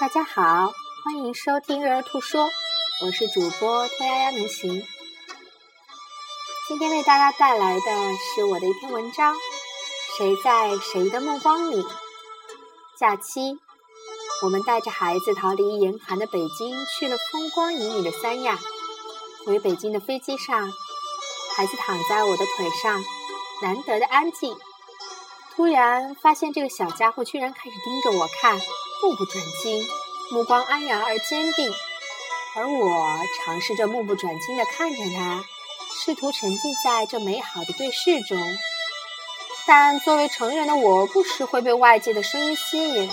大家好，欢迎收听《育儿兔说》，我是主播兔丫丫能行。今天为大家带来的是我的一篇文章：谁在谁的目光里？假期，我们带着孩子逃离严寒的北京，去了风光旖旎的三亚。回北京的飞机上，孩子躺在我的腿上，难得的安静。突然发现，这个小家伙居然开始盯着我看。目不转睛，目光安然而坚定，而我尝试着目不转睛地看着他，试图沉浸在这美好的对视中。但作为成人的我，不时会被外界的声音吸引，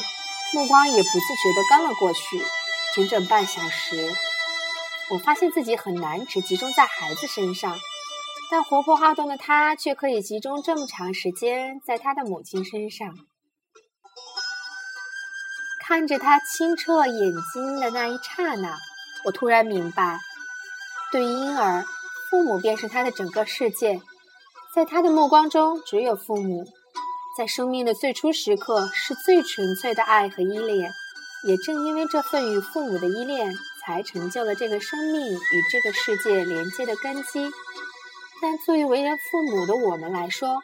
目光也不自觉地跟了过去。整整半小时，我发现自己很难只集中在孩子身上，但活泼好动的他却可以集中这么长时间在他的母亲身上。看着他清澈眼睛的那一刹那，我突然明白，对于婴儿，父母便是他的整个世界，在他的目光中只有父母，在生命的最初时刻是最纯粹的爱和依恋，也正因为这份与父母的依恋，才成就了这个生命与这个世界连接的根基。但作为为人父母的我们来说，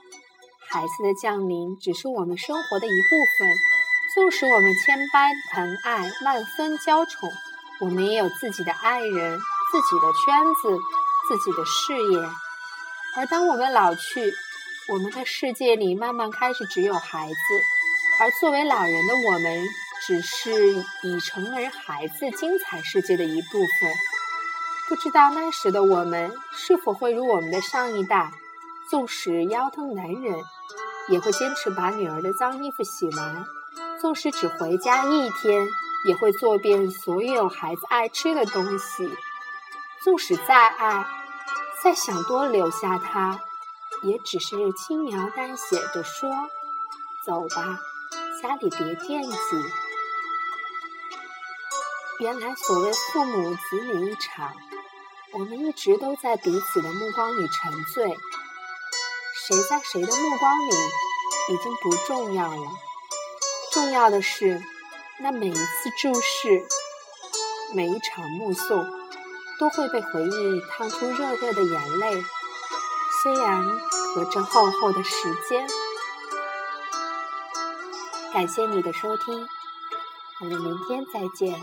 孩子的降临只是我们生活的一部分。纵使我们千般疼爱、万分娇宠，我们也有自己的爱人、自己的圈子、自己的事业。而当我们老去，我们的世界里慢慢开始只有孩子，而作为老人的我们，只是已成人孩子精彩世界的一部分。不知道那时的我们是否会如我们的上一代，纵使腰疼难忍，也会坚持把女儿的脏衣服洗完。纵使只回家一天，也会做遍所有孩子爱吃的东西。纵使再爱，再想多留下他，也只是轻描淡写的说：“走吧，家里别惦记。”原来所谓父母子女一场，我们一直都在彼此的目光里沉醉。谁在谁的目光里，已经不重要了。重要的是，那每一次注视，每一场目送，都会被回忆烫出热热的眼泪。虽然隔着厚厚的时间，感谢你的收听，我们明天再见。